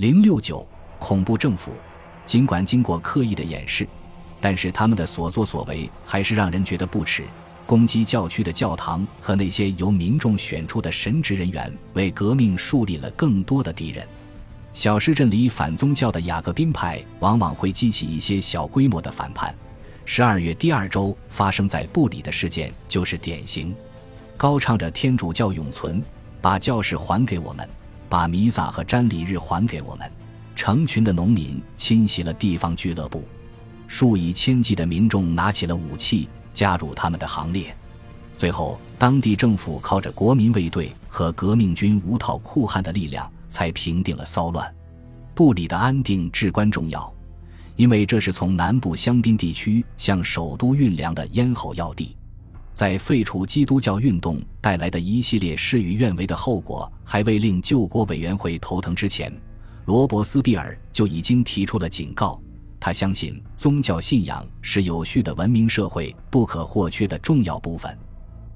零六九恐怖政府，尽管经过刻意的掩饰，但是他们的所作所为还是让人觉得不耻。攻击教区的教堂和那些由民众选出的神职人员，为革命树立了更多的敌人。小市镇里反宗教的雅各宾派往往会激起一些小规模的反叛。十二月第二周发生在布里的事件就是典型。高唱着天主教永存，把教士还给我们，把弥撒和瞻礼日还给我们。成群的农民侵袭了地方俱乐部，数以千计的民众拿起了武器。加入他们的行列，最后，当地政府靠着国民卫队和革命军无套酷汉的力量，才平定了骚乱。布里的安定至关重要，因为这是从南部香槟地区向首都运粮的咽喉要地。在废除基督教运动带来的一系列事与愿违的后果还未令救国委员会头疼之前，罗伯斯庇尔就已经提出了警告。他相信宗教信仰是有序的文明社会不可或缺的重要部分。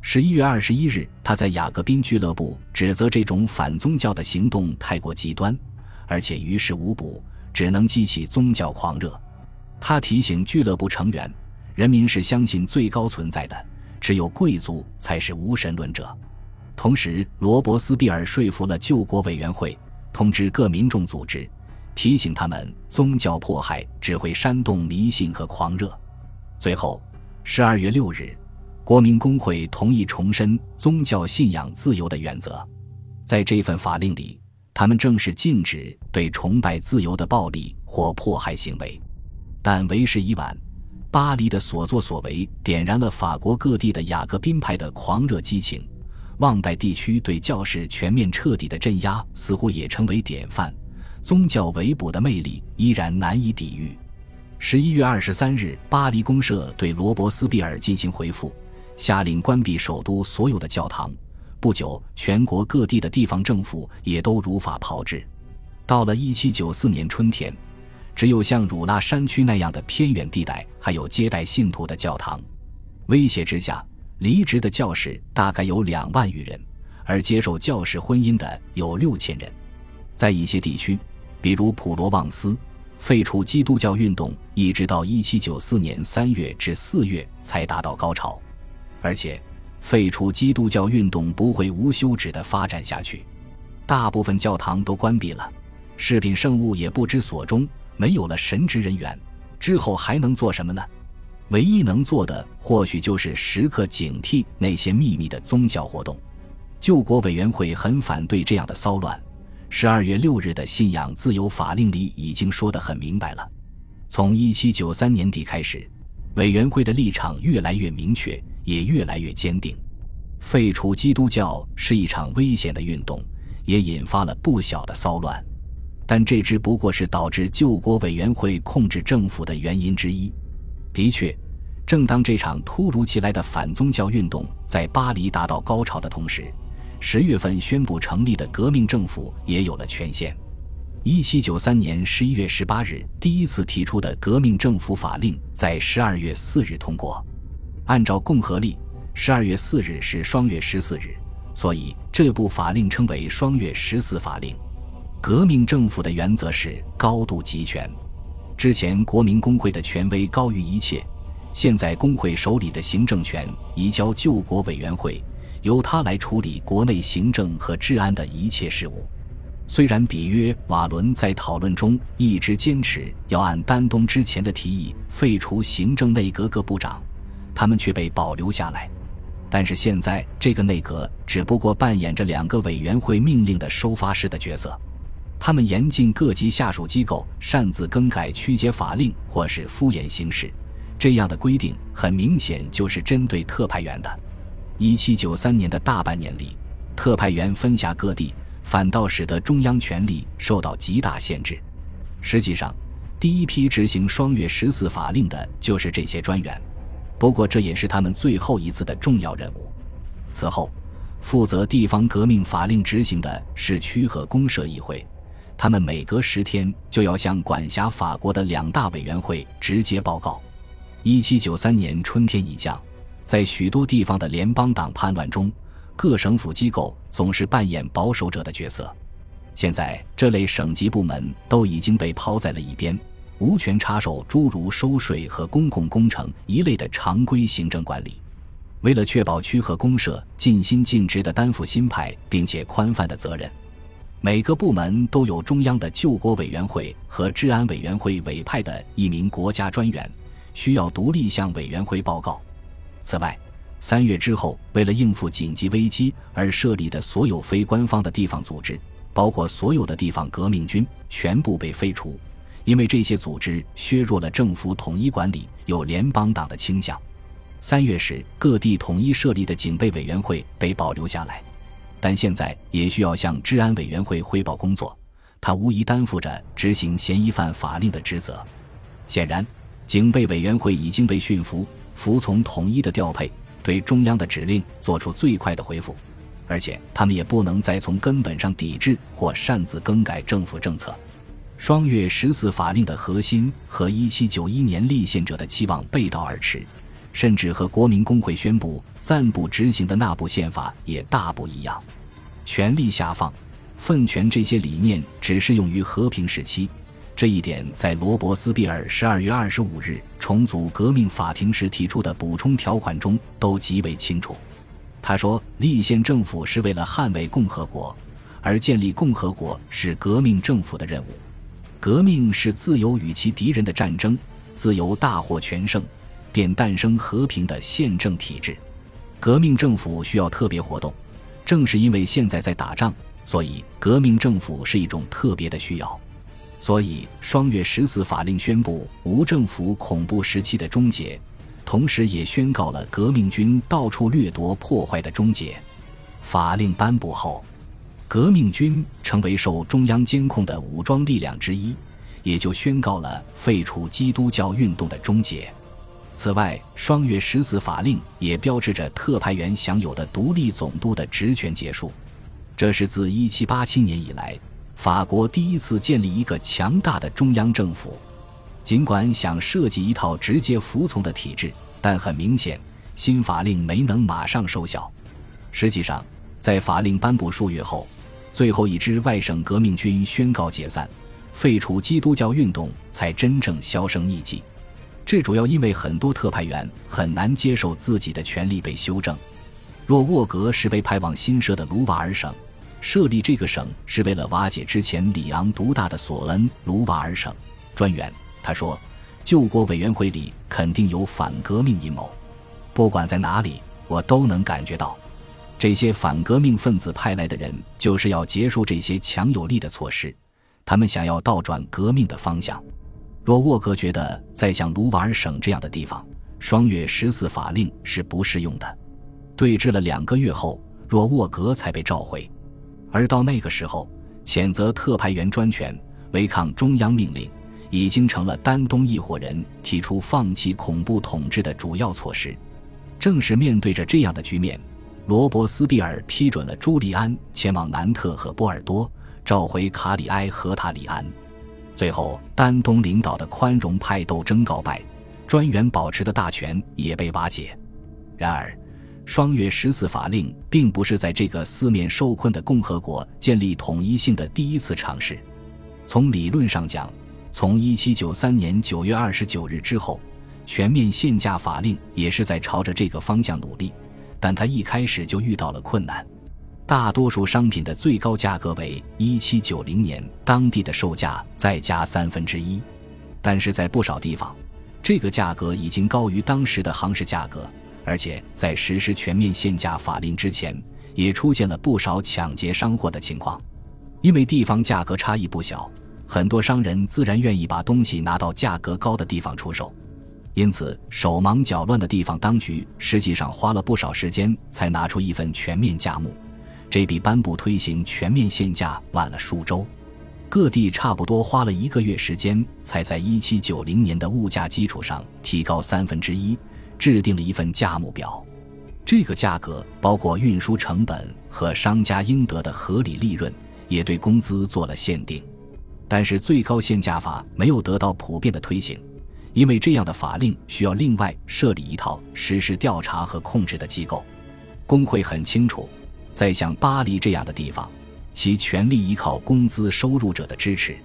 十一月二十一日，他在雅各宾俱乐部指责这种反宗教的行动太过极端，而且于事无补，只能激起宗教狂热。他提醒俱乐部成员，人民是相信最高存在的，只有贵族才是无神论者。同时，罗伯斯庇尔说服了救国委员会，通知各民众组织。提醒他们，宗教迫害只会煽动迷信和狂热。最后，十二月六日，国民工会同意重申宗教信仰自由的原则。在这份法令里，他们正式禁止对崇拜自由的暴力或迫害行为。但为时已晚，巴黎的所作所为点燃了法国各地的雅各宾派的狂热激情。旺代地区对教士全面彻底的镇压，似乎也成为典范。宗教围捕的魅力依然难以抵御。十一月二十三日，巴黎公社对罗伯斯庇尔进行回复，下令关闭首都所有的教堂。不久，全国各地的地方政府也都如法炮制。到了一七九四年春天，只有像汝拉山区那样的偏远地带还有接待信徒的教堂。威胁之下，离职的教士大概有两万余人，而接受教士婚姻的有六千人。在一些地区。比如普罗旺斯，废除基督教运动一直到一七九四年三月至四月才达到高潮，而且废除基督教运动不会无休止地发展下去。大部分教堂都关闭了，饰品圣物也不知所终，没有了神职人员，之后还能做什么呢？唯一能做的或许就是时刻警惕那些秘密的宗教活动。救国委员会很反对这样的骚乱。十二月六日的信仰自由法令里已经说得很明白了。从一七九三年底开始，委员会的立场越来越明确，也越来越坚定。废除基督教是一场危险的运动，也引发了不小的骚乱。但这只不过是导致救国委员会控制政府的原因之一。的确，正当这场突如其来的反宗教运动在巴黎达到高潮的同时，十月份宣布成立的革命政府也有了权限。一七九三年十一月十八日，第一次提出的革命政府法令在十二月四日通过。按照共和历，十二月四日是双月十四日，所以这部法令称为“双月十四法令”。革命政府的原则是高度集权。之前国民工会的权威高于一切，现在工会手里的行政权移交救国委员会。由他来处理国内行政和治安的一切事务。虽然比约、瓦伦在讨论中一直坚持要按丹东之前的提议废除行政内阁各部长，他们却被保留下来。但是现在这个内阁只不过扮演着两个委员会命令的收发室的角色。他们严禁各级下属机构擅自更改曲解法令或是敷衍行事，这样的规定很明显就是针对特派员的。一七九三年的大半年里，特派员分辖各地，反倒使得中央权力受到极大限制。实际上，第一批执行双月十四法令的就是这些专员。不过，这也是他们最后一次的重要任务。此后，负责地方革命法令执行的是区和公社议会，他们每隔十天就要向管辖法国的两大委员会直接报告。一七九三年春天已降。在许多地方的联邦党叛乱中，各省府机构总是扮演保守者的角色。现在这类省级部门都已经被抛在了一边，无权插手诸如收税和公共工程一类的常规行政管理。为了确保区和公社尽心尽职地担负新派并且宽泛的责任，每个部门都有中央的救国委员会和治安委员会委派的一名国家专员，需要独立向委员会报告。此外，三月之后，为了应付紧急危机而设立的所有非官方的地方组织，包括所有的地方革命军，全部被废除，因为这些组织削弱了政府统一管理，有联邦党的倾向。三月时，各地统一设立的警备委员会被保留下来，但现在也需要向治安委员会汇报工作。他无疑担负着执行嫌疑犯法令的职责。显然，警备委员会已经被驯服，服从统一的调配，对中央的指令做出最快的回复，而且他们也不能再从根本上抵制或擅自更改政府政策。双月十四法令的核心和一七九一年立宪者的期望背道而驰。甚至和国民工会宣布暂不执行的那部宪法也大不一样。权力下放、分权这些理念只适用于和平时期，这一点在罗伯斯庇尔十二月二十五日重组革命法庭时提出的补充条款中都极为清楚。他说：“立宪政府是为了捍卫共和国，而建立共和国是革命政府的任务。革命是自由与其敌人的战争，自由大获全胜。”便诞生和平的宪政体制，革命政府需要特别活动，正是因为现在在打仗，所以革命政府是一种特别的需要。所以，双月十四法令宣布无政府恐怖时期的终结，同时也宣告了革命军到处掠夺破坏的终结。法令颁布后，革命军成为受中央监控的武装力量之一，也就宣告了废除基督教运动的终结。此外，双月十四法令也标志着特派员享有的独立总督的职权结束。这是自1787年以来，法国第一次建立一个强大的中央政府。尽管想设计一套直接服从的体制，但很明显，新法令没能马上收效。实际上，在法令颁布数月后，最后一支外省革命军宣告解散，废除基督教运动才真正销声匿迹。这主要因为很多特派员很难接受自己的权力被修正。若沃格是被派往新设的卢瓦尔省，设立这个省是为了瓦解之前里昂独大的索恩卢瓦尔省。专员他说：“救国委员会里肯定有反革命阴谋，不管在哪里，我都能感觉到，这些反革命分子派来的人就是要结束这些强有力的措施，他们想要倒转革命的方向。”若沃格觉得在像卢瓦尔省这样的地方，双月十四法令是不适用的。对峙了两个月后，若沃格才被召回。而到那个时候，谴责特派员专权、违抗中央命令，已经成了丹东一伙人提出放弃恐怖统治的主要措施。正是面对着这样的局面，罗伯斯庇尔批准了朱利安前往南特和波尔多，召回卡里埃和塔里安。最后，丹东领导的宽容派斗争告败，专员保持的大权也被瓦解。然而，双月十四法令并不是在这个四面受困的共和国建立统一性的第一次尝试。从理论上讲，从一七九三年九月二十九日之后，全面限价法令也是在朝着这个方向努力，但他一开始就遇到了困难。大多数商品的最高价格为一七九零年当地的售价再加三分之一，但是在不少地方，这个价格已经高于当时的行市价格，而且在实施全面限价法令之前，也出现了不少抢劫商货的情况。因为地方价格差异不小，很多商人自然愿意把东西拿到价格高的地方出售，因此手忙脚乱的地方当局实际上花了不少时间才拿出一份全面价目。这比颁布推行全面限价晚了数周，各地差不多花了一个月时间，才在一七九零年的物价基础上提高三分之一，制定了一份价目表。这个价格包括运输成本和商家应得的合理利润，也对工资做了限定。但是最高限价法没有得到普遍的推行，因为这样的法令需要另外设立一套实施调查和控制的机构。工会很清楚。在像巴黎这样的地方，其权力依靠工资收入者的支持。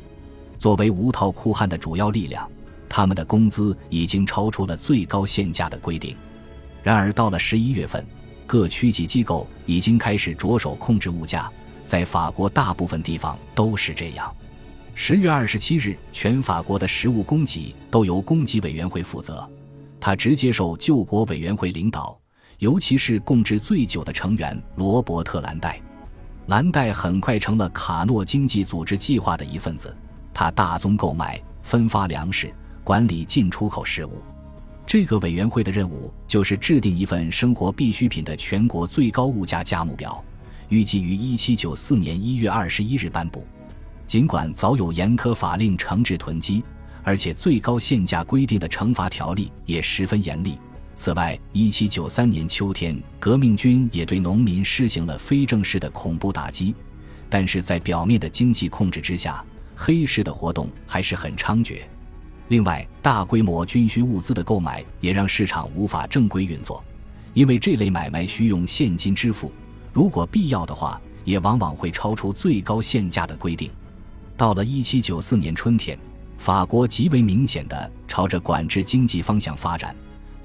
作为无套裤汉的主要力量，他们的工资已经超出了最高限价的规定。然而，到了十一月份，各区级机构已经开始着手控制物价，在法国大部分地方都是这样。十月二十七日，全法国的食物供给都由供给委员会负责，他直接受救国委员会领导，尤其是供职最久的成员罗伯特·兰代。兰代很快成了卡诺经济组织计划的一份子，他大宗购买、分发粮食、管理进出口事务。这个委员会的任务就是制定一份生活必需品的全国最高物价价目表，预计于一七九四年一月二十一日颁布。尽管早有严苛法令惩治囤积，而且最高限价规定的惩罚条例也十分严厉。此外，1793年秋天，革命军也对农民施行了非正式的恐怖打击，但是在表面的经济控制之下，黑市的活动还是很猖獗。另外，大规模军需物资的购买也让市场无法正规运作，因为这类买卖需用现金支付，如果必要的话，也往往会超出最高限价的规定。到了1794年春天，法国极为明显的朝着管制经济方向发展。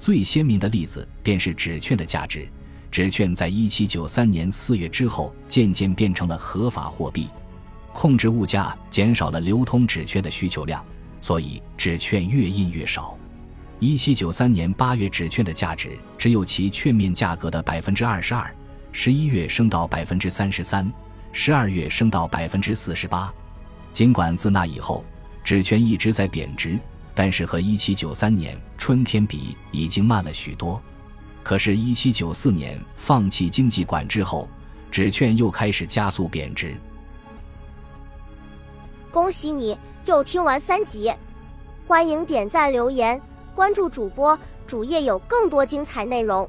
最鲜明的例子便是纸券的价值。纸券在1793年4月之后渐渐变成了合法货币。控制物价减少了流通纸券的需求量，所以纸券越印越少。1793年8月，纸券的价值只有其券面价格的百分之二十二，十一月升到百分之三十三，十二月升到百分之四十八。尽管自那以后，纸券一直在贬值，但是和1793年春天比，已经慢了许多。可是，1794年放弃经济管制后，纸券又开始加速贬值。恭喜你又听完三集，欢迎点赞、留言、关注主播，主页有更多精彩内容。